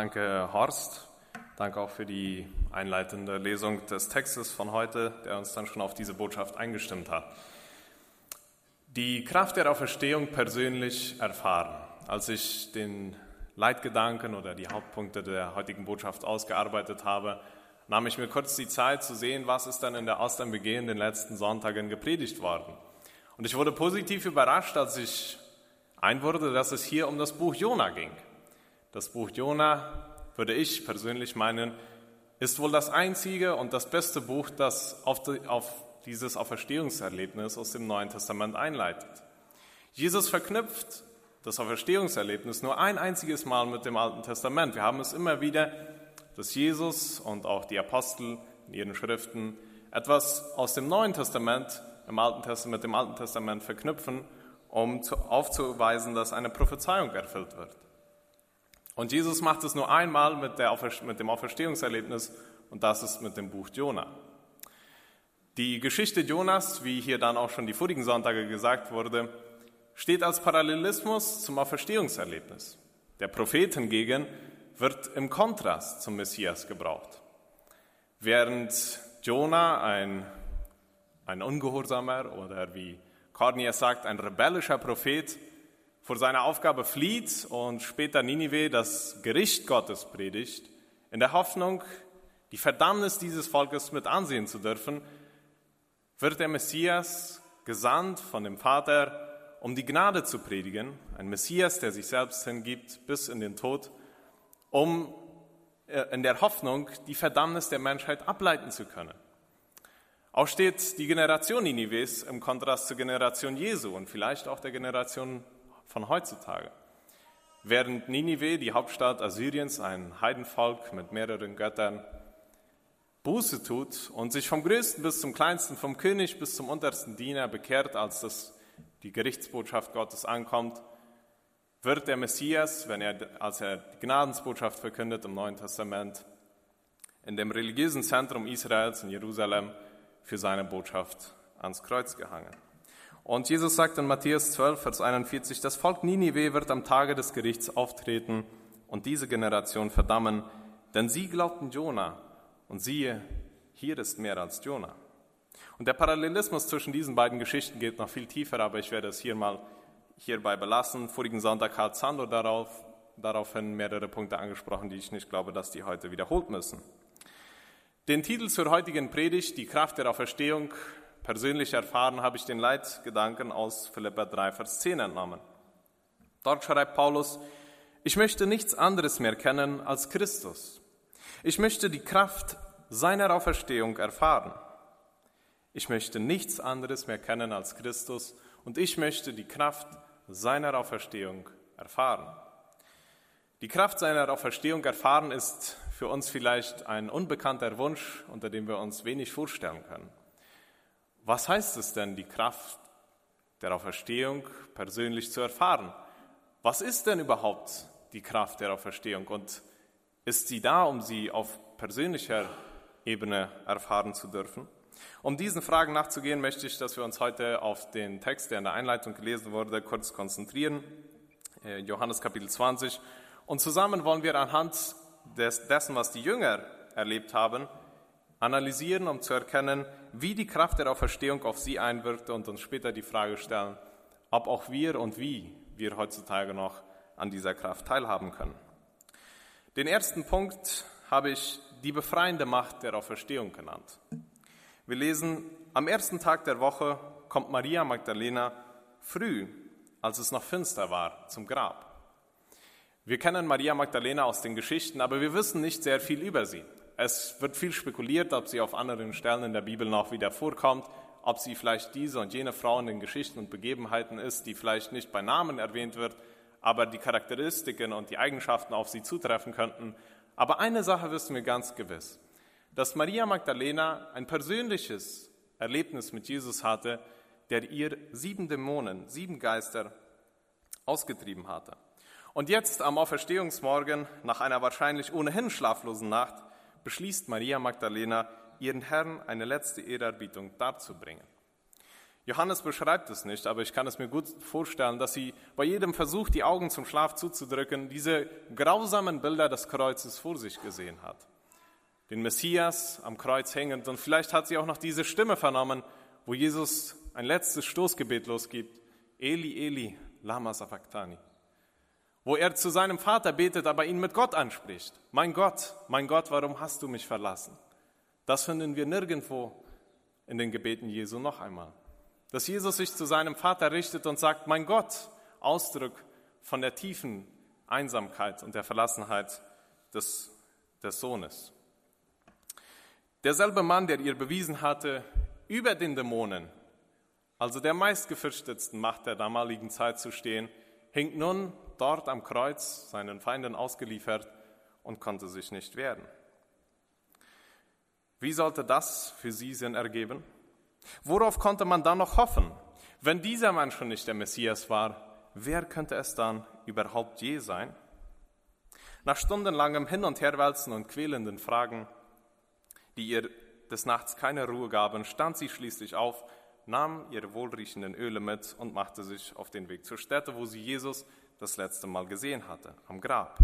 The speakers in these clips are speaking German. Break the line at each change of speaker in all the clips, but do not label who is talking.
Danke, Horst. Danke auch für die einleitende Lesung des Textes von heute, der uns dann schon auf diese Botschaft eingestimmt hat. Die Kraft der Auferstehung persönlich erfahren. Als ich den Leitgedanken oder die Hauptpunkte der heutigen Botschaft ausgearbeitet habe, nahm ich mir kurz die Zeit zu sehen, was ist dann in der Osternbegeh in den letzten Sonntagen gepredigt worden. Und ich wurde positiv überrascht, als ich ein wurde, dass es hier um das Buch Jona ging. Das Buch Jona, würde ich persönlich meinen, ist wohl das einzige und das beste Buch, das auf, die, auf dieses Auferstehungserlebnis aus dem Neuen Testament einleitet. Jesus verknüpft das Auferstehungserlebnis nur ein einziges Mal mit dem Alten Testament. Wir haben es immer wieder, dass Jesus und auch die Apostel in ihren Schriften etwas aus dem Neuen Testament im Alten Testament, mit dem Alten Testament verknüpfen, um aufzuweisen, dass eine Prophezeiung erfüllt wird. Und Jesus macht es nur einmal mit, der, mit dem Auferstehungserlebnis und das ist mit dem Buch Jona. Die Geschichte Jonas, wie hier dann auch schon die vorigen Sonntage gesagt wurde, steht als Parallelismus zum Auferstehungserlebnis. Der Prophet hingegen wird im Kontrast zum Messias gebraucht. Während Jona ein, ein ungehorsamer oder wie Cornelius sagt, ein rebellischer Prophet vor seiner Aufgabe flieht und später Ninive das Gericht Gottes predigt, in der Hoffnung, die Verdammnis dieses Volkes mit ansehen zu dürfen, wird der Messias gesandt von dem Vater, um die Gnade zu predigen, ein Messias, der sich selbst hingibt bis in den Tod, um äh, in der Hoffnung, die Verdammnis der Menschheit ableiten zu können. Auch steht die Generation Ninives im Kontrast zur Generation Jesu und vielleicht auch der Generation von heutzutage. Während Ninive, die Hauptstadt Assyriens, ein Heidenvolk mit mehreren Göttern, Buße tut und sich vom größten bis zum kleinsten, vom König bis zum untersten Diener bekehrt, als das die Gerichtsbotschaft Gottes ankommt, wird der Messias, wenn er, als er die Gnadensbotschaft verkündet im Neuen Testament, in dem religiösen Zentrum Israels in Jerusalem für seine Botschaft ans Kreuz gehangen. Und Jesus sagt in Matthäus 12, Vers 41, das Volk Ninive wird am Tage des Gerichts auftreten und diese Generation verdammen, denn sie glaubten Jona und siehe, hier ist mehr als Jona. Und der Parallelismus zwischen diesen beiden Geschichten geht noch viel tiefer, aber ich werde es hier mal hierbei belassen. Vorigen Sonntag hat Sandro darauf, daraufhin mehrere Punkte angesprochen, die ich nicht glaube, dass die heute wiederholt müssen. Den Titel zur heutigen Predigt, die Kraft der Auferstehung, persönlich erfahren habe ich den Leitgedanken aus Philippa 3, Vers 10 entnommen. Dort schreibt Paulus, ich möchte nichts anderes mehr kennen als Christus. Ich möchte die Kraft seiner Auferstehung erfahren. Ich möchte nichts anderes mehr kennen als Christus und ich möchte die Kraft seiner Auferstehung erfahren. Die Kraft seiner Auferstehung erfahren ist für uns vielleicht ein unbekannter Wunsch, unter dem wir uns wenig vorstellen können. Was heißt es denn, die Kraft der Auferstehung persönlich zu erfahren? Was ist denn überhaupt die Kraft der Auferstehung und ist sie da, um sie auf persönlicher Ebene erfahren zu dürfen? Um diesen Fragen nachzugehen, möchte ich, dass wir uns heute auf den Text, der in der Einleitung gelesen wurde, kurz konzentrieren. Äh, Johannes Kapitel 20. Und zusammen wollen wir anhand des, dessen, was die Jünger erlebt haben, analysieren, um zu erkennen, wie die Kraft der Auferstehung auf sie einwirkte und uns später die Frage stellen, ob auch wir und wie wir heutzutage noch an dieser Kraft teilhaben können. Den ersten Punkt habe ich die befreiende Macht der Auferstehung genannt. Wir lesen, am ersten Tag der Woche kommt Maria Magdalena früh, als es noch finster war, zum Grab. Wir kennen Maria Magdalena aus den Geschichten, aber wir wissen nicht sehr viel über sie. Es wird viel spekuliert, ob sie auf anderen Stellen in der Bibel noch wieder vorkommt, ob sie vielleicht diese und jene Frau in den Geschichten und Begebenheiten ist, die vielleicht nicht bei Namen erwähnt wird, aber die Charakteristiken und die Eigenschaften auf sie zutreffen könnten. Aber eine Sache wissen wir ganz gewiss, dass Maria Magdalena ein persönliches Erlebnis mit Jesus hatte, der ihr sieben Dämonen, sieben Geister ausgetrieben hatte. Und jetzt am Auferstehungsmorgen, nach einer wahrscheinlich ohnehin schlaflosen Nacht, beschließt Maria Magdalena, ihren Herrn eine letzte Ehrerbietung darzubringen. Johannes beschreibt es nicht, aber ich kann es mir gut vorstellen, dass sie bei jedem Versuch, die Augen zum Schlaf zuzudrücken, diese grausamen Bilder des Kreuzes vor sich gesehen hat. Den Messias am Kreuz hängend und vielleicht hat sie auch noch diese Stimme vernommen, wo Jesus ein letztes Stoßgebet losgibt. Eli, Eli, lama sabachthani. Wo er zu seinem Vater betet, aber ihn mit Gott anspricht. Mein Gott, mein Gott, warum hast du mich verlassen? Das finden wir nirgendwo in den Gebeten Jesu noch einmal. Dass Jesus sich zu seinem Vater richtet und sagt, mein Gott, Ausdruck von der tiefen Einsamkeit und der Verlassenheit des, des Sohnes. Derselbe Mann, der ihr bewiesen hatte, über den Dämonen, also der meistgefürchtetsten Macht der damaligen Zeit zu stehen, hing nun dort am Kreuz, seinen Feinden ausgeliefert und konnte sich nicht wehren. Wie sollte das für sie Sinn ergeben? Worauf konnte man dann noch hoffen? Wenn dieser Mann schon nicht der Messias war, wer könnte es dann überhaupt je sein? Nach stundenlangem Hin- und Herwälzen und quälenden Fragen, die ihr des Nachts keine Ruhe gaben, stand sie schließlich auf, nahm ihre wohlriechenden Öle mit und machte sich auf den Weg zur Stätte, wo sie Jesus das letzte Mal gesehen hatte, am Grab.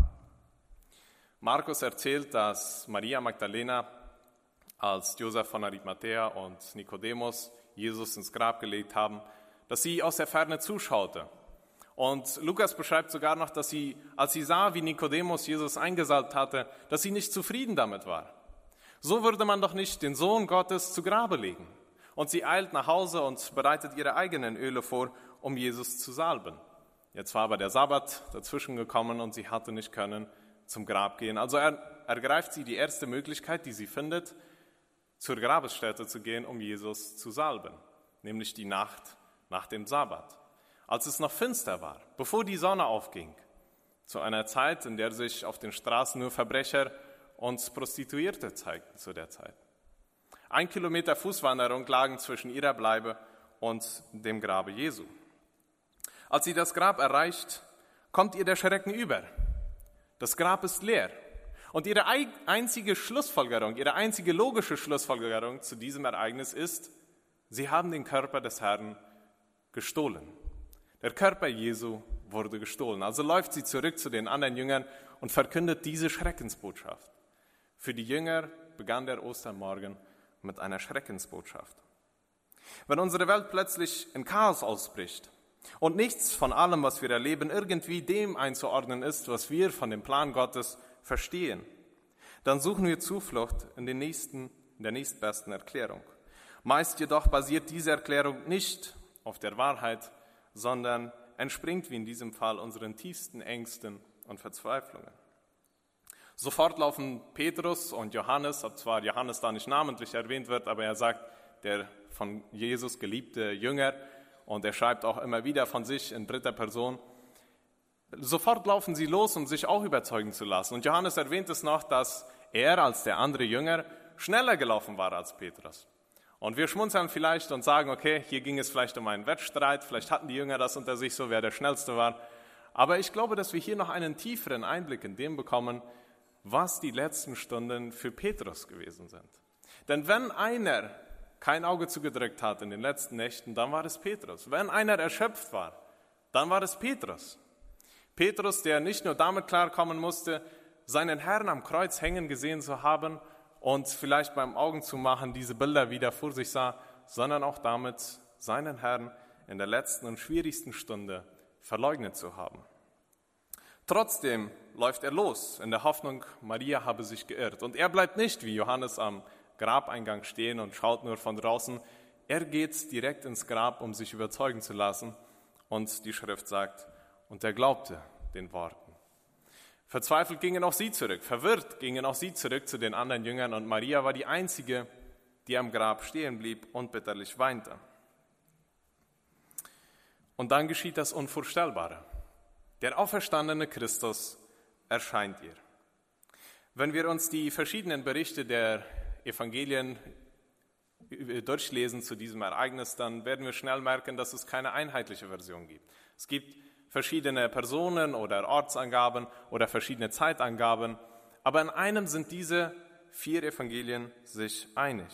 Markus erzählt, dass Maria Magdalena als Josef von Arimathea und Nikodemus Jesus ins Grab gelegt haben, dass sie aus der Ferne zuschaute. Und Lukas beschreibt sogar noch, dass sie, als sie sah, wie Nikodemus Jesus eingesalbt hatte, dass sie nicht zufrieden damit war. So würde man doch nicht den Sohn Gottes zu Grabe legen. Und sie eilt nach Hause und bereitet ihre eigenen Öle vor, um Jesus zu salben. Jetzt war aber der Sabbat dazwischen gekommen und sie hatte nicht können zum Grab gehen. Also ergreift sie die erste Möglichkeit, die sie findet, zur Grabesstätte zu gehen, um Jesus zu salben, nämlich die Nacht nach dem Sabbat, als es noch finster war, bevor die Sonne aufging, zu einer Zeit, in der sich auf den Straßen nur Verbrecher und Prostituierte zeigten zu der Zeit. Ein Kilometer Fußwanderung lagen zwischen ihrer Bleibe und dem Grabe Jesu. Als sie das Grab erreicht, kommt ihr der Schrecken über. Das Grab ist leer. Und ihre einzige Schlussfolgerung, ihre einzige logische Schlussfolgerung zu diesem Ereignis ist, sie haben den Körper des Herrn gestohlen. Der Körper Jesu wurde gestohlen. Also läuft sie zurück zu den anderen Jüngern und verkündet diese Schreckensbotschaft. Für die Jünger begann der Ostermorgen mit einer Schreckensbotschaft. Wenn unsere Welt plötzlich in Chaos ausbricht und nichts von allem, was wir erleben, irgendwie dem einzuordnen ist, was wir von dem Plan Gottes verstehen, dann suchen wir Zuflucht in, den nächsten, in der nächstbesten Erklärung. Meist jedoch basiert diese Erklärung nicht auf der Wahrheit, sondern entspringt wie in diesem Fall unseren tiefsten Ängsten und Verzweiflungen. Sofort laufen Petrus und Johannes, ob zwar Johannes da nicht namentlich erwähnt wird, aber er sagt, der von Jesus geliebte Jünger, und er schreibt auch immer wieder von sich in dritter Person, Sofort laufen sie los, um sich auch überzeugen zu lassen. Und Johannes erwähnt es noch, dass er als der andere Jünger schneller gelaufen war als Petrus. Und wir schmunzeln vielleicht und sagen, okay, hier ging es vielleicht um einen Wettstreit, vielleicht hatten die Jünger das unter sich so, wer der Schnellste war. Aber ich glaube, dass wir hier noch einen tieferen Einblick in dem bekommen, was die letzten Stunden für Petrus gewesen sind. Denn wenn einer kein Auge zugedrückt hat in den letzten Nächten, dann war es Petrus. Wenn einer erschöpft war, dann war es Petrus. Petrus, der nicht nur damit klarkommen musste, seinen Herrn am Kreuz hängen gesehen zu haben und vielleicht beim Augen zu machen diese Bilder wieder vor sich sah, sondern auch damit seinen Herrn in der letzten und schwierigsten Stunde verleugnet zu haben. Trotzdem läuft er los in der Hoffnung, Maria habe sich geirrt. Und er bleibt nicht wie Johannes am Grabeingang stehen und schaut nur von draußen. Er geht direkt ins Grab, um sich überzeugen zu lassen. Und die Schrift sagt, und er glaubte den Worten. Verzweifelt gingen auch sie zurück, verwirrt gingen auch sie zurück zu den anderen Jüngern und Maria war die einzige, die am Grab stehen blieb und bitterlich weinte. Und dann geschieht das Unvorstellbare. Der auferstandene Christus erscheint ihr. Wenn wir uns die verschiedenen Berichte der Evangelien durchlesen zu diesem Ereignis, dann werden wir schnell merken, dass es keine einheitliche Version gibt. Es gibt verschiedene Personen oder Ortsangaben oder verschiedene Zeitangaben, aber in einem sind diese vier Evangelien sich einig.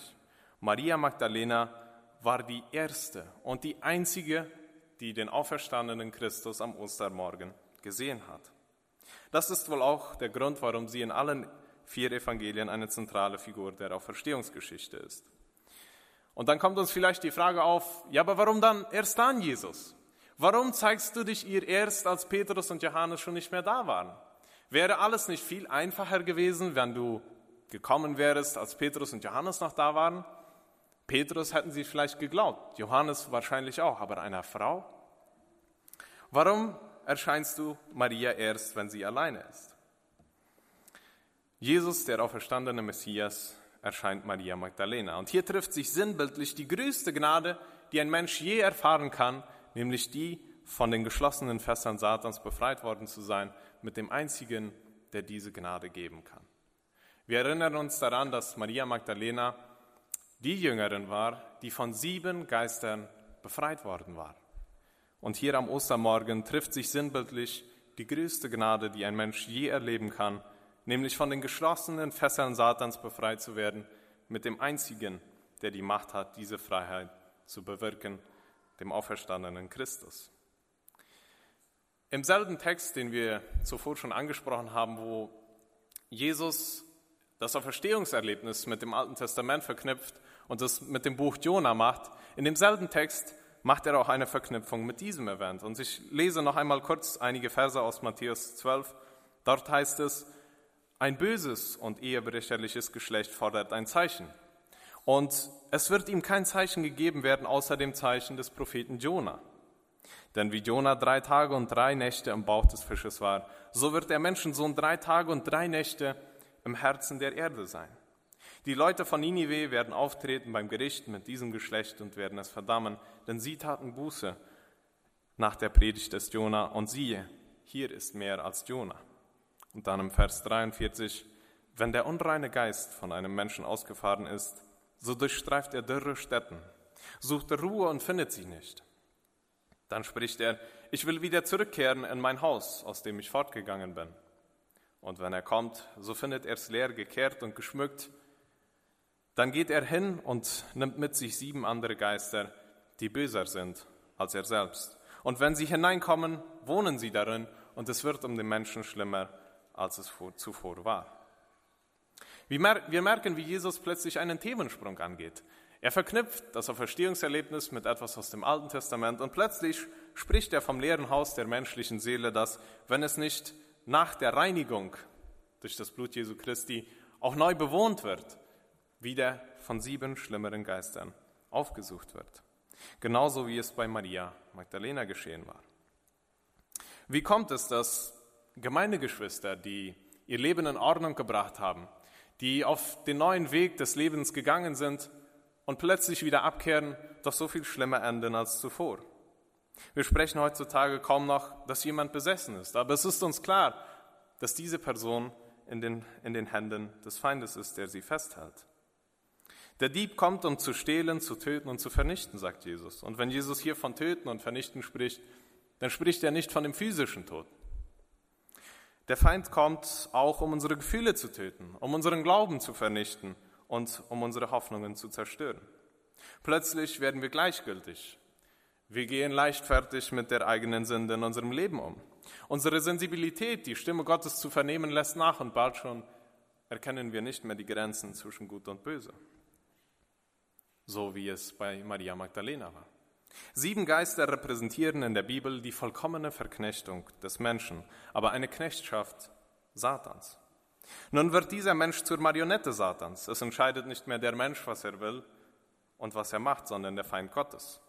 Maria Magdalena war die erste und die einzige, die den auferstandenen Christus am Ostermorgen gesehen hat. Das ist wohl auch der Grund, warum sie in allen vier Evangelien eine zentrale Figur der Auferstehungsgeschichte ist. Und dann kommt uns vielleicht die Frage auf, ja, aber warum dann erst dann Jesus? Warum zeigst du dich ihr erst, als Petrus und Johannes schon nicht mehr da waren? Wäre alles nicht viel einfacher gewesen, wenn du gekommen wärst, als Petrus und Johannes noch da waren? Petrus hätten sie vielleicht geglaubt, Johannes wahrscheinlich auch, aber einer Frau? Warum erscheinst du Maria erst, wenn sie alleine ist? Jesus, der auferstandene Messias, erscheint Maria Magdalena. Und hier trifft sich sinnbildlich die größte Gnade, die ein Mensch je erfahren kann, nämlich die, von den geschlossenen Fässern Satans befreit worden zu sein, mit dem einzigen, der diese Gnade geben kann. Wir erinnern uns daran, dass Maria Magdalena die Jüngerin war, die von sieben Geistern befreit worden war. Und hier am Ostermorgen trifft sich sinnbildlich die größte Gnade, die ein Mensch je erleben kann, nämlich von den geschlossenen Fesseln Satans befreit zu werden, mit dem einzigen, der die Macht hat, diese Freiheit zu bewirken, dem auferstandenen Christus. Im selben Text, den wir zuvor schon angesprochen haben, wo Jesus das Auferstehungserlebnis mit dem Alten Testament verknüpft und das mit dem Buch Jona macht, in demselben Text macht er auch eine Verknüpfung mit diesem Event. Und ich lese noch einmal kurz einige Verse aus Matthäus 12. Dort heißt es, ein böses und ehebrecherliches Geschlecht fordert ein Zeichen. Und es wird ihm kein Zeichen gegeben werden außer dem Zeichen des Propheten Jona. Denn wie Jona drei Tage und drei Nächte im Bauch des Fisches war, so wird der Menschensohn drei Tage und drei Nächte im Herzen der Erde sein. Die Leute von Ninive werden auftreten beim Gericht mit diesem Geschlecht und werden es verdammen, denn sie taten Buße nach der Predigt des Jona und siehe, hier ist mehr als Jona. Und dann im Vers 43, wenn der unreine Geist von einem Menschen ausgefahren ist, so durchstreift er dürre Städten, sucht Ruhe und findet sie nicht. Dann spricht er, ich will wieder zurückkehren in mein Haus, aus dem ich fortgegangen bin. Und wenn er kommt, so findet er es leer gekehrt und geschmückt. Dann geht er hin und nimmt mit sich sieben andere Geister, die böser sind als er selbst. Und wenn sie hineinkommen, wohnen sie darin, und es wird um den Menschen schlimmer als es zuvor war. Wir merken, wie Jesus plötzlich einen Themensprung angeht. Er verknüpft das Auferstehungserlebnis mit etwas aus dem Alten Testament und plötzlich spricht er vom leeren Haus der menschlichen Seele, das, wenn es nicht nach der Reinigung durch das Blut Jesu Christi auch neu bewohnt wird, wieder von sieben schlimmeren Geistern aufgesucht wird. Genauso wie es bei Maria Magdalena geschehen war. Wie kommt es, dass Gemeindegeschwister, die ihr Leben in Ordnung gebracht haben, die auf den neuen Weg des Lebens gegangen sind und plötzlich wieder abkehren, doch so viel schlimmer enden als zuvor. Wir sprechen heutzutage kaum noch, dass jemand besessen ist, aber es ist uns klar, dass diese Person in den, in den Händen des Feindes ist, der sie festhält. Der Dieb kommt, um zu stehlen, zu töten und zu vernichten, sagt Jesus. Und wenn Jesus hier von töten und vernichten spricht, dann spricht er nicht von dem physischen Tod. Der Feind kommt auch, um unsere Gefühle zu töten, um unseren Glauben zu vernichten und um unsere Hoffnungen zu zerstören. Plötzlich werden wir gleichgültig. Wir gehen leichtfertig mit der eigenen Sünde in unserem Leben um. Unsere Sensibilität, die Stimme Gottes zu vernehmen, lässt nach und bald schon erkennen wir nicht mehr die Grenzen zwischen Gut und Böse. So wie es bei Maria Magdalena war. Sieben Geister repräsentieren in der Bibel die vollkommene Verknechtung des Menschen, aber eine Knechtschaft Satans. Nun wird dieser Mensch zur Marionette Satans. Es entscheidet nicht mehr der Mensch, was er will und was er macht, sondern der Feind Gottes.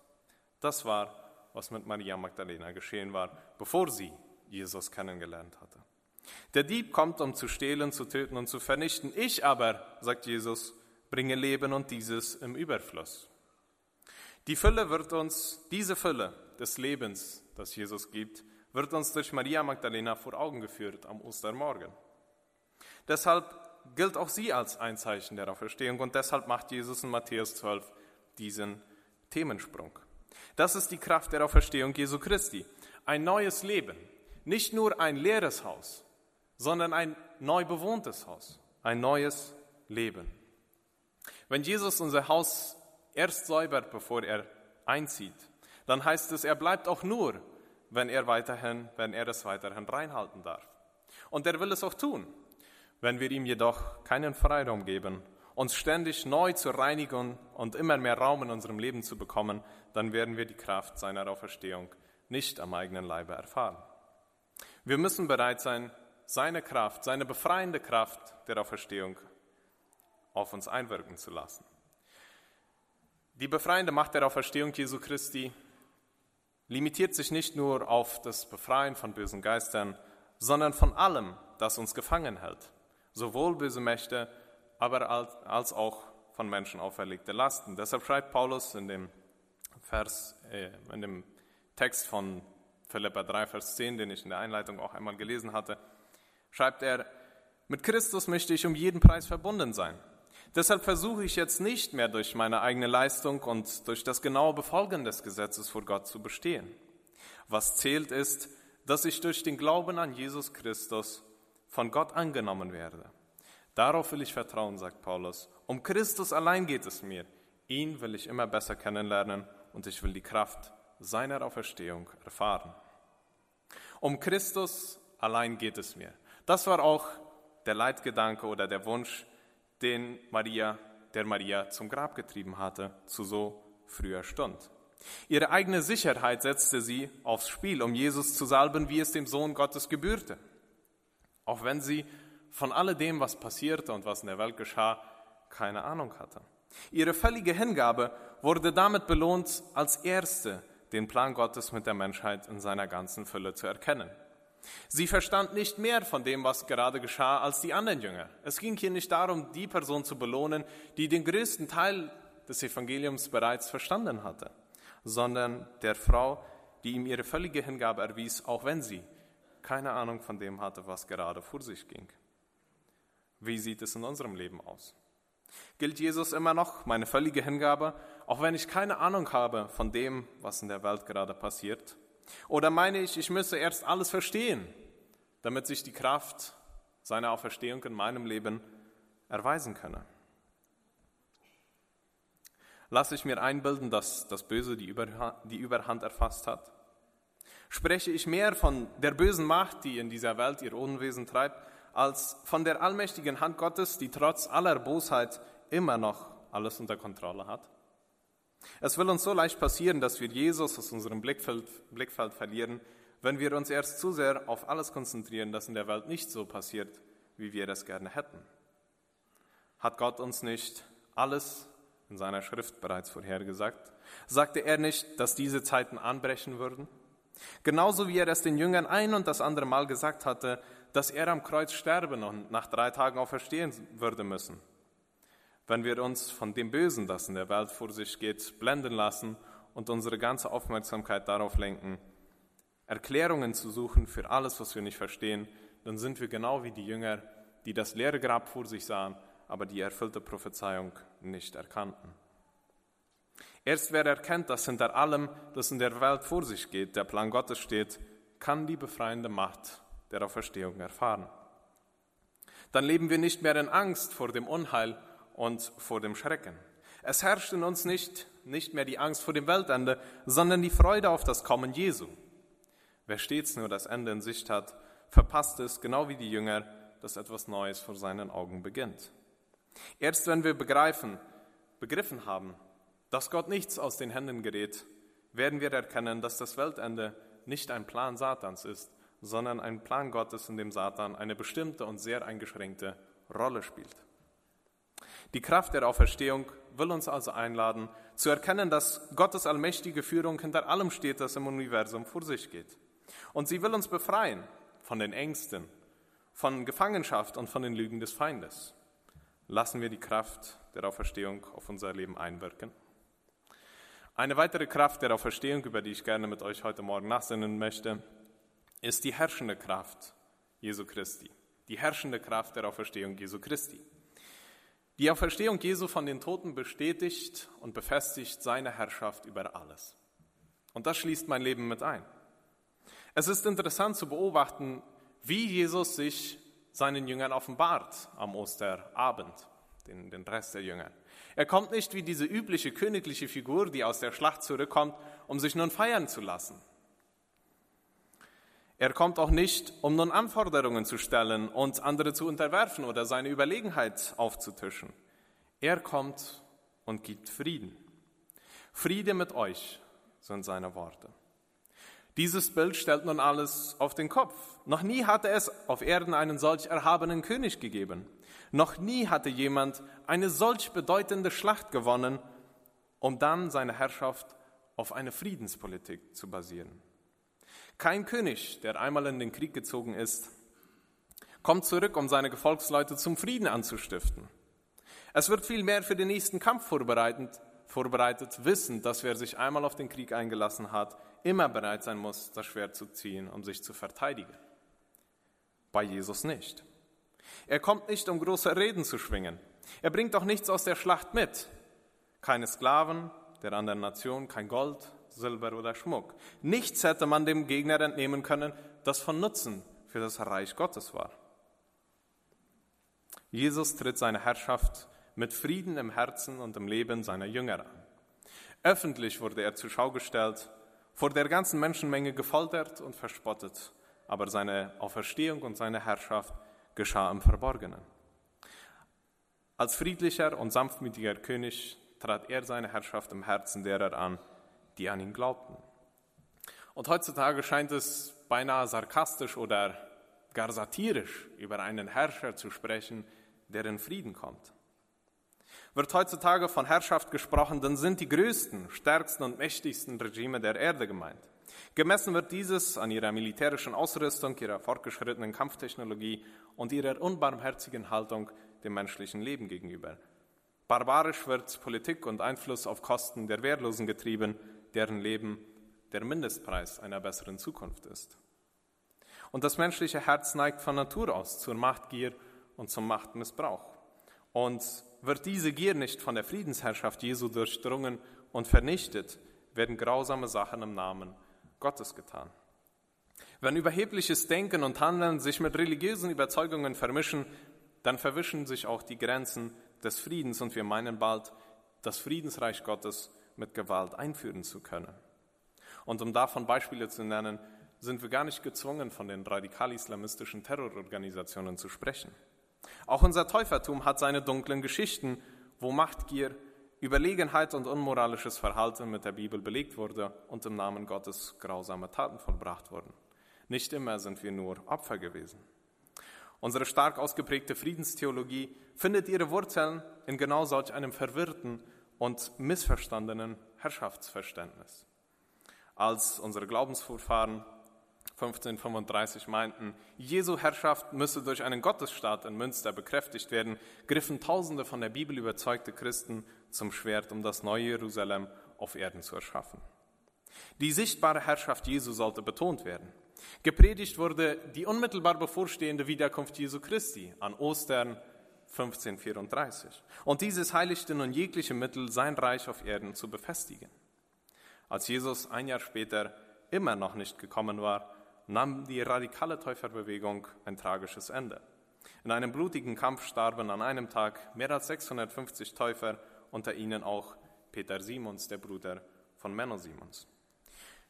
Das war, was mit Maria Magdalena geschehen war, bevor sie Jesus kennengelernt hatte. Der Dieb kommt, um zu stehlen, zu töten und zu vernichten. Ich aber, sagt Jesus, bringe Leben und dieses im Überfluss. Die Fülle wird uns, diese Fülle des Lebens, das Jesus gibt, wird uns durch Maria Magdalena vor Augen geführt am Ostermorgen. Deshalb gilt auch sie als ein Zeichen der Auferstehung und deshalb macht Jesus in Matthäus 12 diesen Themensprung. Das ist die Kraft der Auferstehung Jesu Christi. Ein neues Leben, nicht nur ein leeres Haus, sondern ein neu bewohntes Haus, ein neues Leben. Wenn Jesus unser Haus erst säubert, bevor er einzieht, dann heißt es, er bleibt auch nur, wenn er weiterhin, wenn er es weiterhin reinhalten darf. Und er will es auch tun. Wenn wir ihm jedoch keinen Freiraum geben, uns ständig neu zu reinigen und immer mehr Raum in unserem Leben zu bekommen, dann werden wir die Kraft seiner Auferstehung nicht am eigenen Leibe erfahren. Wir müssen bereit sein, seine Kraft, seine befreiende Kraft der Auferstehung auf uns einwirken zu lassen. Die befreiende Macht der Auferstehung Jesu Christi limitiert sich nicht nur auf das Befreien von bösen Geistern, sondern von allem, das uns gefangen hält, sowohl böse Mächte, aber als auch von Menschen auferlegte Lasten. Deshalb schreibt Paulus in dem Vers, äh, in dem Text von Philippa 3, Vers 10, den ich in der Einleitung auch einmal gelesen hatte, schreibt er, mit Christus möchte ich um jeden Preis verbunden sein. Deshalb versuche ich jetzt nicht mehr durch meine eigene Leistung und durch das genaue Befolgen des Gesetzes vor Gott zu bestehen. Was zählt ist, dass ich durch den Glauben an Jesus Christus von Gott angenommen werde. Darauf will ich vertrauen, sagt Paulus. Um Christus allein geht es mir. Ihn will ich immer besser kennenlernen und ich will die Kraft seiner Auferstehung erfahren. Um Christus allein geht es mir. Das war auch der Leitgedanke oder der Wunsch, den Maria, der Maria zum Grab getrieben hatte, zu so früher Stund. Ihre eigene Sicherheit setzte sie aufs Spiel, um Jesus zu salben, wie es dem Sohn Gottes gebührte. Auch wenn sie von alledem, was passierte und was in der Welt geschah, keine Ahnung hatte. Ihre völlige Hingabe wurde damit belohnt, als erste den Plan Gottes mit der Menschheit in seiner ganzen Fülle zu erkennen. Sie verstand nicht mehr von dem, was gerade geschah, als die anderen Jünger. Es ging hier nicht darum, die Person zu belohnen, die den größten Teil des Evangeliums bereits verstanden hatte, sondern der Frau, die ihm ihre völlige Hingabe erwies, auch wenn sie keine Ahnung von dem hatte, was gerade vor sich ging. Wie sieht es in unserem Leben aus? Gilt Jesus immer noch meine völlige Hingabe, auch wenn ich keine Ahnung habe von dem, was in der Welt gerade passiert? Oder meine ich, ich müsse erst alles verstehen, damit sich die Kraft seiner Auferstehung in meinem Leben erweisen könne? Lasse ich mir einbilden, dass das Böse die Überhand erfasst hat? Spreche ich mehr von der bösen Macht, die in dieser Welt ihr Unwesen treibt, als von der allmächtigen Hand Gottes, die trotz aller Bosheit immer noch alles unter Kontrolle hat? Es will uns so leicht passieren, dass wir Jesus aus unserem Blickfeld, Blickfeld verlieren, wenn wir uns erst zu sehr auf alles konzentrieren, das in der Welt nicht so passiert, wie wir es gerne hätten. Hat Gott uns nicht alles in seiner Schrift bereits vorhergesagt? Sagte er nicht, dass diese Zeiten anbrechen würden? Genauso wie er es den Jüngern ein und das andere Mal gesagt hatte, dass er am Kreuz sterben und nach drei Tagen auferstehen würde müssen wenn wir uns von dem Bösen, das in der Welt vor sich geht, blenden lassen und unsere ganze Aufmerksamkeit darauf lenken, Erklärungen zu suchen für alles, was wir nicht verstehen, dann sind wir genau wie die Jünger, die das leere Grab vor sich sahen, aber die erfüllte Prophezeiung nicht erkannten. Erst wer erkennt, dass hinter allem, das in der Welt vor sich geht, der Plan Gottes steht, kann die befreiende Macht der Auferstehung erfahren. Dann leben wir nicht mehr in Angst vor dem Unheil, und vor dem Schrecken. Es herrscht in uns nicht, nicht mehr die Angst vor dem Weltende, sondern die Freude auf das Kommen Jesu. Wer stets nur das Ende in Sicht hat, verpasst es, genau wie die Jünger, dass etwas Neues vor seinen Augen beginnt. Erst wenn wir begreifen, begriffen haben, dass Gott nichts aus den Händen gerät, werden wir erkennen, dass das Weltende nicht ein Plan Satans ist, sondern ein Plan Gottes, in dem Satan eine bestimmte und sehr eingeschränkte Rolle spielt. Die Kraft der Auferstehung will uns also einladen, zu erkennen, dass Gottes allmächtige Führung hinter allem steht, das im Universum vor sich geht. Und sie will uns befreien von den Ängsten, von Gefangenschaft und von den Lügen des Feindes. Lassen wir die Kraft der Auferstehung auf unser Leben einwirken. Eine weitere Kraft der Auferstehung, über die ich gerne mit euch heute Morgen nachsinnen möchte, ist die herrschende Kraft Jesu Christi. Die herrschende Kraft der Auferstehung Jesu Christi. Die Auferstehung Jesu von den Toten bestätigt und befestigt seine Herrschaft über alles. Und das schließt mein Leben mit ein. Es ist interessant zu beobachten, wie Jesus sich seinen Jüngern offenbart am Osterabend, den, den Rest der Jünger. Er kommt nicht wie diese übliche königliche Figur, die aus der Schlacht zurückkommt, um sich nun feiern zu lassen. Er kommt auch nicht, um nun Anforderungen zu stellen und andere zu unterwerfen oder seine Überlegenheit aufzutischen. Er kommt und gibt Frieden. Friede mit euch sind seine Worte. Dieses Bild stellt nun alles auf den Kopf. Noch nie hatte es auf Erden einen solch erhabenen König gegeben. Noch nie hatte jemand eine solch bedeutende Schlacht gewonnen, um dann seine Herrschaft auf eine Friedenspolitik zu basieren. Kein König, der einmal in den Krieg gezogen ist, kommt zurück, um seine Gefolgsleute zum Frieden anzustiften. Es wird vielmehr für den nächsten Kampf vorbereitet, vorbereitet, wissend, dass wer sich einmal auf den Krieg eingelassen hat, immer bereit sein muss, das Schwert zu ziehen, um sich zu verteidigen. Bei Jesus nicht. Er kommt nicht, um große Reden zu schwingen. Er bringt auch nichts aus der Schlacht mit. Keine Sklaven der anderen Nation, kein Gold, Silber oder Schmuck. Nichts hätte man dem Gegner entnehmen können, das von Nutzen für das Reich Gottes war. Jesus tritt seine Herrschaft mit Frieden im Herzen und im Leben seiner Jünger an. Öffentlich wurde er zur Schau gestellt, vor der ganzen Menschenmenge gefoltert und verspottet, aber seine Auferstehung und seine Herrschaft geschah im Verborgenen. Als friedlicher und sanftmütiger König trat er seine Herrschaft im Herzen derer an, die an ihn glaubten. Und heutzutage scheint es beinahe sarkastisch oder gar satirisch über einen Herrscher zu sprechen, der in Frieden kommt. Wird heutzutage von Herrschaft gesprochen, dann sind die größten, stärksten und mächtigsten Regime der Erde gemeint. Gemessen wird dieses an ihrer militärischen Ausrüstung, ihrer fortgeschrittenen Kampftechnologie und ihrer unbarmherzigen Haltung dem menschlichen Leben gegenüber. Barbarisch wird Politik und Einfluss auf Kosten der Wehrlosen getrieben, deren Leben der Mindestpreis einer besseren Zukunft ist. Und das menschliche Herz neigt von Natur aus zur Machtgier und zum Machtmissbrauch. Und wird diese Gier nicht von der Friedensherrschaft Jesu durchdrungen und vernichtet, werden grausame Sachen im Namen Gottes getan. Wenn überhebliches Denken und Handeln sich mit religiösen Überzeugungen vermischen, dann verwischen sich auch die Grenzen des Friedens und wir meinen bald, das Friedensreich Gottes mit Gewalt einführen zu können. Und um davon Beispiele zu nennen, sind wir gar nicht gezwungen, von den radikal-islamistischen Terrororganisationen zu sprechen. Auch unser Täufertum hat seine dunklen Geschichten, wo Machtgier, Überlegenheit und unmoralisches Verhalten mit der Bibel belegt wurde und im Namen Gottes grausame Taten vollbracht wurden. Nicht immer sind wir nur Opfer gewesen. Unsere stark ausgeprägte Friedenstheologie findet ihre Wurzeln in genau solch einem verwirrten und missverstandenen Herrschaftsverständnis. Als unsere Glaubensvorfahren 1535 meinten, Jesu Herrschaft müsse durch einen Gottesstaat in Münster bekräftigt werden, griffen Tausende von der Bibel überzeugte Christen zum Schwert, um das neue Jerusalem auf Erden zu erschaffen. Die sichtbare Herrschaft Jesu sollte betont werden. Gepredigt wurde die unmittelbar bevorstehende Wiederkunft Jesu Christi an Ostern 1534. Und dieses heiligte nun jegliche Mittel, sein Reich auf Erden zu befestigen. Als Jesus ein Jahr später immer noch nicht gekommen war, nahm die radikale Täuferbewegung ein tragisches Ende. In einem blutigen Kampf starben an einem Tag mehr als 650 Täufer, unter ihnen auch Peter Simons, der Bruder von Menno Simons.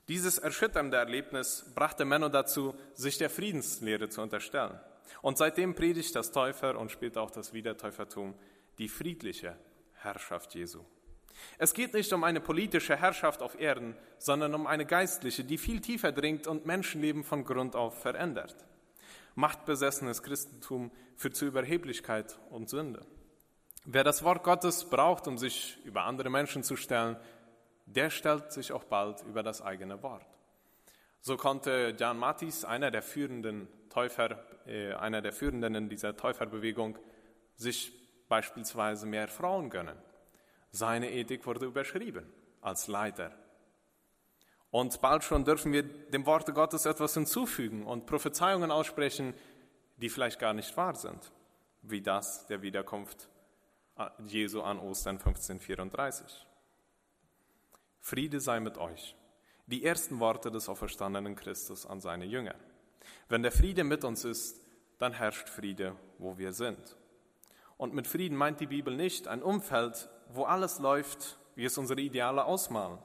Dieses erschütternde Erlebnis brachte Menno dazu, sich der Friedenslehre zu unterstellen. Und seitdem predigt das Täufer und später auch das Wiedertäufertum die friedliche Herrschaft Jesu. Es geht nicht um eine politische Herrschaft auf Erden, sondern um eine geistliche, die viel tiefer dringt und Menschenleben von Grund auf verändert. Machtbesessenes Christentum führt zu Überheblichkeit und Sünde. Wer das Wort Gottes braucht, um sich über andere Menschen zu stellen, der stellt sich auch bald über das eigene Wort. So konnte Jan Mattis, einer der führenden Täufer, äh, einer der Führenden in dieser Täuferbewegung, sich beispielsweise mehr Frauen gönnen. Seine Ethik wurde überschrieben als Leiter. Und bald schon dürfen wir dem Worte Gottes etwas hinzufügen und Prophezeiungen aussprechen, die vielleicht gar nicht wahr sind, wie das der Wiederkunft Jesu an Ostern 1534. Friede sei mit euch. Die ersten Worte des auferstandenen Christus an seine Jünger. Wenn der Friede mit uns ist, dann herrscht Friede, wo wir sind. Und mit Frieden meint die Bibel nicht ein Umfeld, wo alles läuft, wie es unsere Ideale ausmalen.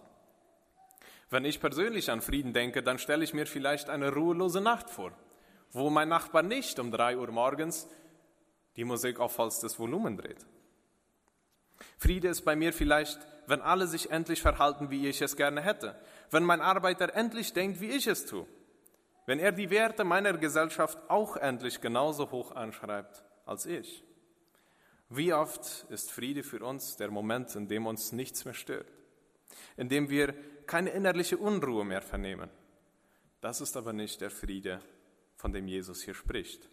Wenn ich persönlich an Frieden denke, dann stelle ich mir vielleicht eine ruhelose Nacht vor, wo mein Nachbar nicht um drei Uhr morgens die Musik auf vollstes Volumen dreht. Friede ist bei mir vielleicht, wenn alle sich endlich verhalten, wie ich es gerne hätte, wenn mein Arbeiter endlich denkt, wie ich es tue, wenn er die Werte meiner Gesellschaft auch endlich genauso hoch anschreibt als ich. Wie oft ist Friede für uns der Moment, in dem uns nichts mehr stört, in dem wir keine innerliche Unruhe mehr vernehmen. Das ist aber nicht der Friede, von dem Jesus hier spricht.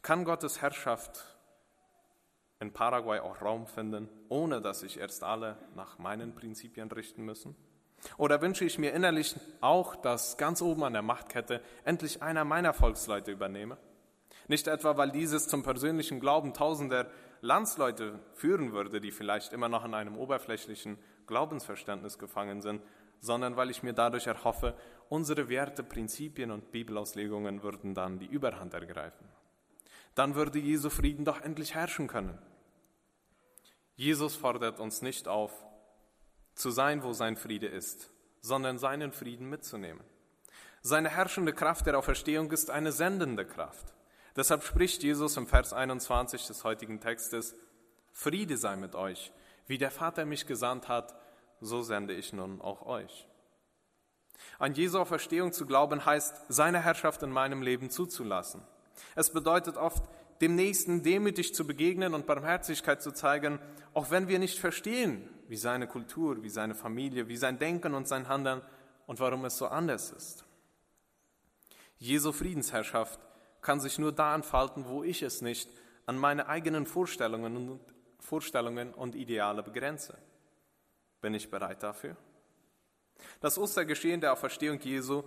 Kann Gottes Herrschaft in Paraguay auch Raum finden, ohne dass sich erst alle nach meinen Prinzipien richten müssen? Oder wünsche ich mir innerlich auch, dass ganz oben an der Machtkette endlich einer meiner Volksleute übernehme? Nicht etwa, weil dieses zum persönlichen Glauben tausender Landsleute führen würde, die vielleicht immer noch in einem oberflächlichen Glaubensverständnis gefangen sind, sondern weil ich mir dadurch erhoffe, unsere Werte, Prinzipien und Bibelauslegungen würden dann die Überhand ergreifen. Dann würde Jesu Frieden doch endlich herrschen können. Jesus fordert uns nicht auf, zu sein, wo sein Friede ist, sondern seinen Frieden mitzunehmen. Seine herrschende Kraft der Auferstehung ist eine sendende Kraft. Deshalb spricht Jesus im Vers 21 des heutigen Textes, Friede sei mit euch. Wie der Vater mich gesandt hat, so sende ich nun auch euch. An Jesu Auferstehung zu glauben heißt, seine Herrschaft in meinem Leben zuzulassen. Es bedeutet oft, dem Nächsten demütig zu begegnen und Barmherzigkeit zu zeigen, auch wenn wir nicht verstehen, wie seine Kultur, wie seine Familie, wie sein Denken und sein Handeln und warum es so anders ist. Jesu Friedensherrschaft kann sich nur da entfalten, wo ich es nicht an meine eigenen Vorstellungen und, Vorstellungen und Ideale begrenze. Bin ich bereit dafür? Das Ostergeschehen der Auferstehung Jesu,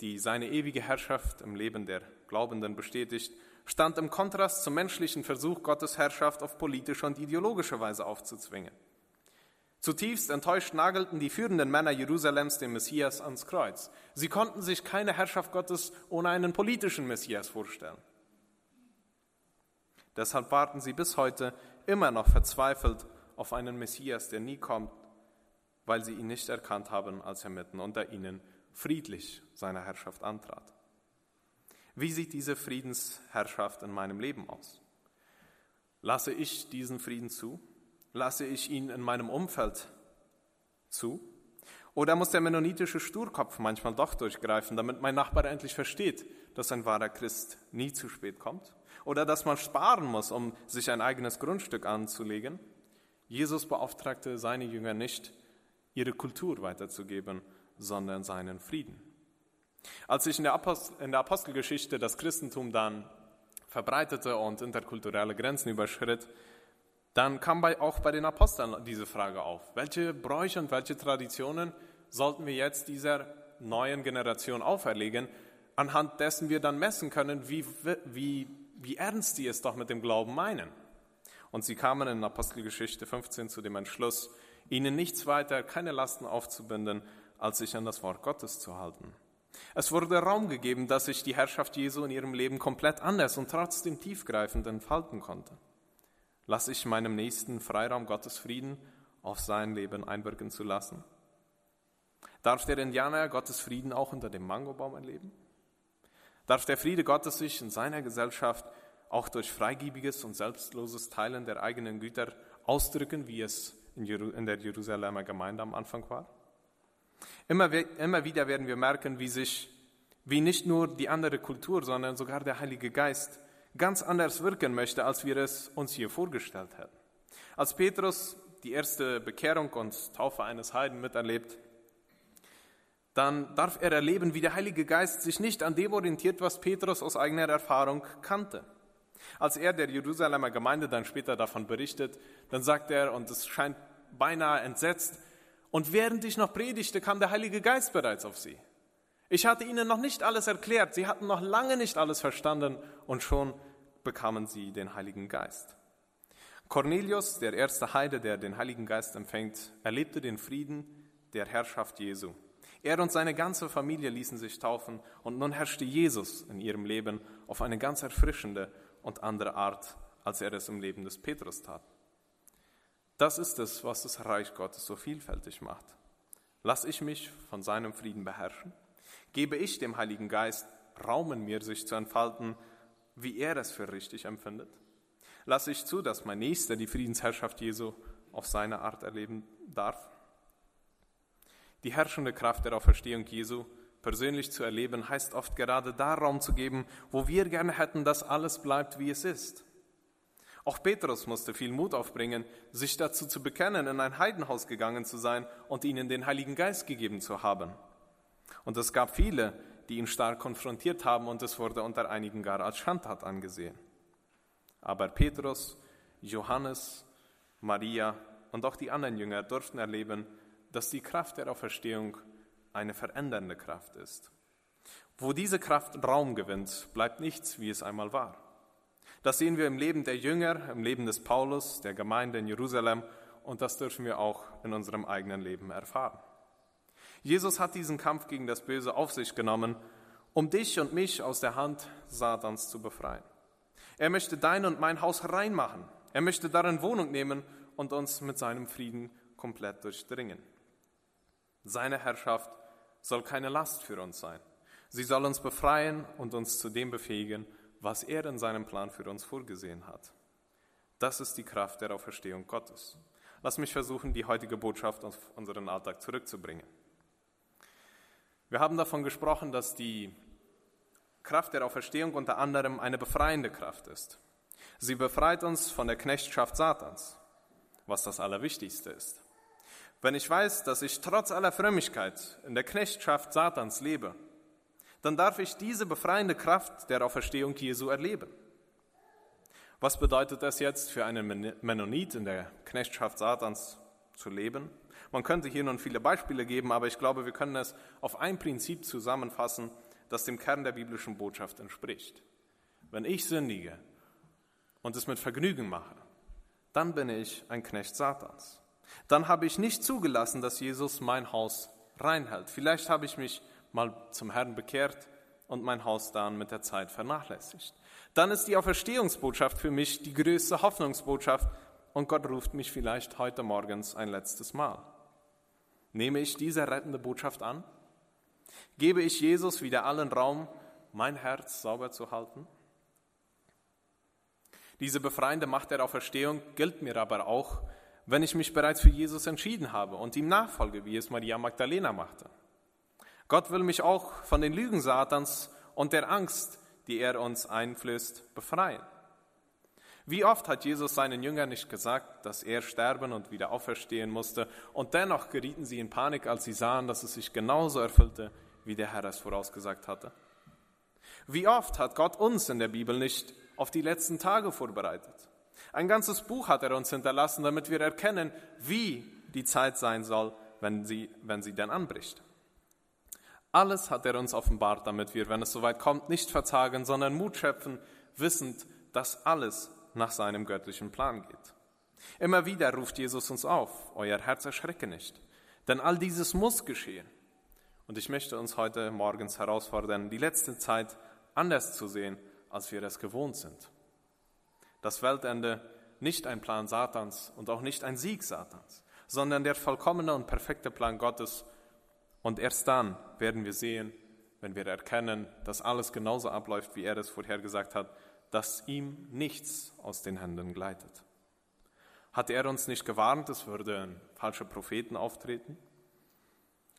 die seine ewige Herrschaft im Leben der Glaubenden bestätigt, stand im Kontrast zum menschlichen Versuch, Gottes Herrschaft auf politische und ideologische Weise aufzuzwingen. Zutiefst enttäuscht nagelten die führenden Männer Jerusalems den Messias ans Kreuz. Sie konnten sich keine Herrschaft Gottes ohne einen politischen Messias vorstellen. Deshalb warten sie bis heute immer noch verzweifelt auf einen Messias, der nie kommt, weil sie ihn nicht erkannt haben, als er mitten unter ihnen friedlich seine Herrschaft antrat. Wie sieht diese Friedensherrschaft in meinem Leben aus? Lasse ich diesen Frieden zu? Lasse ich ihn in meinem Umfeld zu? Oder muss der mennonitische Sturkopf manchmal doch durchgreifen, damit mein Nachbar endlich versteht, dass ein wahrer Christ nie zu spät kommt? Oder dass man sparen muss, um sich ein eigenes Grundstück anzulegen? Jesus beauftragte seine Jünger nicht, ihre Kultur weiterzugeben, sondern seinen Frieden. Als sich in der, Apostel, in der Apostelgeschichte das Christentum dann verbreitete und interkulturelle Grenzen überschritt, dann kam bei, auch bei den Aposteln diese Frage auf. Welche Bräuche und welche Traditionen sollten wir jetzt dieser neuen Generation auferlegen, anhand dessen wir dann messen können, wie, wie, wie ernst die es doch mit dem Glauben meinen? Und sie kamen in Apostelgeschichte 15 zu dem Entschluss, ihnen nichts weiter, keine Lasten aufzubinden, als sich an das Wort Gottes zu halten. Es wurde Raum gegeben, dass sich die Herrschaft Jesu in ihrem Leben komplett anders und trotzdem tiefgreifend entfalten konnte. Lasse ich meinem Nächsten Freiraum Gottes Frieden auf sein Leben einwirken zu lassen? Darf der Indianer Gottes Frieden auch unter dem Mangobaum erleben? Darf der Friede Gottes sich in seiner Gesellschaft auch durch freigebiges und selbstloses Teilen der eigenen Güter ausdrücken, wie es in der Jerusalemer Gemeinde am Anfang war? Immer, immer wieder werden wir merken, wie sich, wie nicht nur die andere Kultur, sondern sogar der Heilige Geist ganz anders wirken möchte, als wir es uns hier vorgestellt hätten. Als Petrus die erste Bekehrung und Taufe eines Heiden miterlebt, dann darf er erleben, wie der Heilige Geist sich nicht an dem orientiert, was Petrus aus eigener Erfahrung kannte. Als er der Jerusalemer Gemeinde dann später davon berichtet, dann sagt er, und es scheint beinahe entsetzt, und während ich noch predigte, kam der Heilige Geist bereits auf sie. Ich hatte ihnen noch nicht alles erklärt, sie hatten noch lange nicht alles verstanden und schon bekamen sie den Heiligen Geist. Cornelius, der erste Heide, der den Heiligen Geist empfängt, erlebte den Frieden der Herrschaft Jesu. Er und seine ganze Familie ließen sich taufen und nun herrschte Jesus in ihrem Leben auf eine ganz erfrischende und andere Art als er es im Leben des Petrus tat. Das ist es, was das Reich Gottes so vielfältig macht. Lass ich mich von seinem Frieden beherrschen? Gebe ich dem Heiligen Geist Raum in mir, sich zu entfalten, wie er es für richtig empfindet? Lasse ich zu, dass mein Nächster die Friedensherrschaft Jesu auf seine Art erleben darf? Die herrschende Kraft der Auferstehung Jesu persönlich zu erleben, heißt oft gerade da Raum zu geben, wo wir gerne hätten, dass alles bleibt, wie es ist. Auch Petrus musste viel Mut aufbringen, sich dazu zu bekennen, in ein Heidenhaus gegangen zu sein und ihnen den Heiligen Geist gegeben zu haben. Und es gab viele, die ihn stark konfrontiert haben und es wurde unter einigen gar als Schandtat angesehen. Aber Petrus, Johannes, Maria und auch die anderen Jünger durften erleben, dass die Kraft der Auferstehung eine verändernde Kraft ist. Wo diese Kraft Raum gewinnt, bleibt nichts, wie es einmal war. Das sehen wir im Leben der Jünger, im Leben des Paulus, der Gemeinde in Jerusalem und das dürfen wir auch in unserem eigenen Leben erfahren. Jesus hat diesen Kampf gegen das Böse auf sich genommen, um dich und mich aus der Hand Satans zu befreien. Er möchte dein und mein Haus reinmachen. Er möchte darin Wohnung nehmen und uns mit seinem Frieden komplett durchdringen. Seine Herrschaft soll keine Last für uns sein. Sie soll uns befreien und uns zu dem befähigen, was er in seinem Plan für uns vorgesehen hat. Das ist die Kraft der Auferstehung Gottes. Lass mich versuchen, die heutige Botschaft auf unseren Alltag zurückzubringen. Wir haben davon gesprochen, dass die Kraft der Auferstehung unter anderem eine befreiende Kraft ist. Sie befreit uns von der Knechtschaft Satans, was das Allerwichtigste ist. Wenn ich weiß, dass ich trotz aller Frömmigkeit in der Knechtschaft Satans lebe, dann darf ich diese befreiende Kraft der Auferstehung Jesu erleben. Was bedeutet das jetzt für einen Mennonit in der Knechtschaft Satans zu leben? Man könnte hier nun viele Beispiele geben, aber ich glaube, wir können es auf ein Prinzip zusammenfassen, das dem Kern der biblischen Botschaft entspricht. Wenn ich sündige und es mit Vergnügen mache, dann bin ich ein Knecht Satans. Dann habe ich nicht zugelassen, dass Jesus mein Haus reinhält. Vielleicht habe ich mich mal zum Herrn bekehrt und mein Haus dann mit der Zeit vernachlässigt. Dann ist die Auferstehungsbotschaft für mich die größte Hoffnungsbotschaft und Gott ruft mich vielleicht heute morgens ein letztes Mal. Nehme ich diese rettende Botschaft an? Gebe ich Jesus wieder allen Raum, mein Herz sauber zu halten? Diese befreiende Macht der Auferstehung gilt mir aber auch, wenn ich mich bereits für Jesus entschieden habe und ihm nachfolge, wie es Maria Magdalena machte. Gott will mich auch von den Lügen Satans und der Angst, die er uns einflößt, befreien. Wie oft hat Jesus seinen Jüngern nicht gesagt, dass er sterben und wieder auferstehen musste, und dennoch gerieten sie in Panik, als sie sahen, dass es sich genauso erfüllte, wie der Herr es vorausgesagt hatte? Wie oft hat Gott uns in der Bibel nicht auf die letzten Tage vorbereitet? Ein ganzes Buch hat er uns hinterlassen, damit wir erkennen, wie die Zeit sein soll, wenn sie, wenn sie denn anbricht. Alles hat er uns offenbart, damit wir, wenn es soweit kommt, nicht verzagen, sondern Mut schöpfen, wissend, dass alles nach seinem göttlichen Plan geht. Immer wieder ruft Jesus uns auf, euer Herz erschrecke nicht, denn all dieses muss geschehen. Und ich möchte uns heute morgens herausfordern, die letzte Zeit anders zu sehen, als wir es gewohnt sind. Das Weltende nicht ein Plan Satans und auch nicht ein Sieg Satans, sondern der vollkommene und perfekte Plan Gottes und erst dann werden wir sehen, wenn wir erkennen, dass alles genauso abläuft, wie er es vorhergesagt hat, dass ihm nichts aus den Händen gleitet. Hat er uns nicht gewarnt, es würden falsche Propheten auftreten?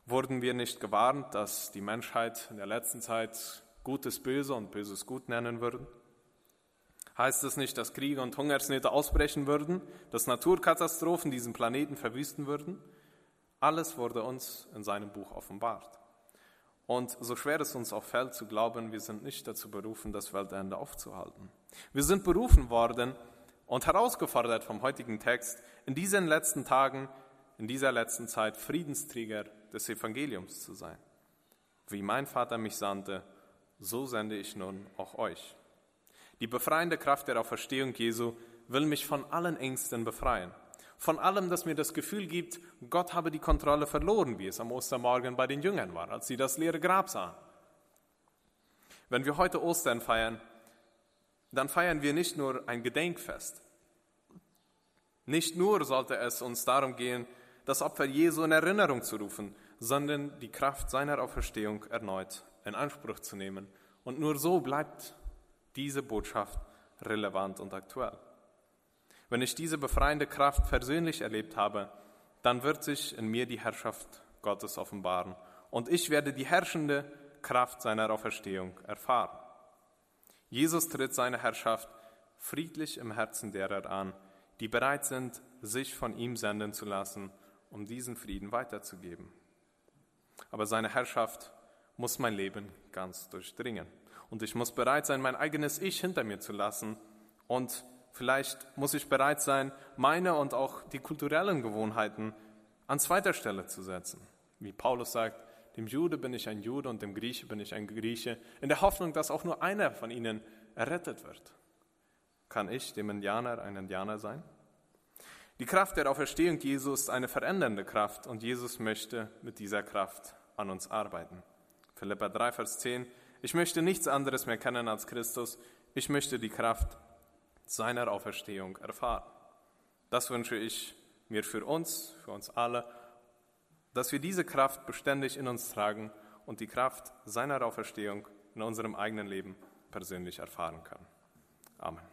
Wurden wir nicht gewarnt, dass die Menschheit in der letzten Zeit Gutes böse und Böses gut nennen würden? Heißt es nicht, dass Kriege und Hungersnöte ausbrechen würden, dass Naturkatastrophen diesen Planeten verwüsten würden? Alles wurde uns in seinem Buch offenbart. Und so schwer es uns auch fällt zu glauben, wir sind nicht dazu berufen, das Weltende aufzuhalten. Wir sind berufen worden und herausgefordert vom heutigen Text, in diesen letzten Tagen, in dieser letzten Zeit Friedensträger des Evangeliums zu sein. Wie mein Vater mich sandte, so sende ich nun auch euch. Die befreiende Kraft der Auferstehung Jesu will mich von allen Ängsten befreien von allem, das mir das Gefühl gibt, Gott habe die Kontrolle verloren, wie es am Ostermorgen bei den Jüngern war, als sie das leere Grab sahen. Wenn wir heute Ostern feiern, dann feiern wir nicht nur ein Gedenkfest. Nicht nur sollte es uns darum gehen, das Opfer Jesu in Erinnerung zu rufen, sondern die Kraft seiner Auferstehung erneut in Anspruch zu nehmen. Und nur so bleibt diese Botschaft relevant und aktuell. Wenn ich diese befreiende Kraft persönlich erlebt habe, dann wird sich in mir die Herrschaft Gottes offenbaren und ich werde die herrschende Kraft seiner Auferstehung erfahren. Jesus tritt seine Herrschaft friedlich im Herzen derer an, die bereit sind, sich von ihm senden zu lassen, um diesen Frieden weiterzugeben. Aber seine Herrschaft muss mein Leben ganz durchdringen. Und ich muss bereit sein, mein eigenes Ich hinter mir zu lassen. Und vielleicht muss ich bereit sein, meine und auch die kulturellen Gewohnheiten an zweiter Stelle zu setzen. Wie Paulus sagt, dem Jude bin ich ein Jude und dem Grieche bin ich ein Grieche, in der Hoffnung, dass auch nur einer von ihnen errettet wird. Kann ich dem Indianer ein Indianer sein? Die Kraft der Auferstehung Jesu ist eine verändernde Kraft und Jesus möchte mit dieser Kraft an uns arbeiten. Philippa 3, Vers 10. Ich möchte nichts anderes mehr kennen als Christus. Ich möchte die Kraft seiner Auferstehung erfahren. Das wünsche ich mir für uns, für uns alle dass wir diese Kraft beständig in uns tragen und die Kraft seiner Auferstehung in unserem eigenen Leben persönlich erfahren können. Amen.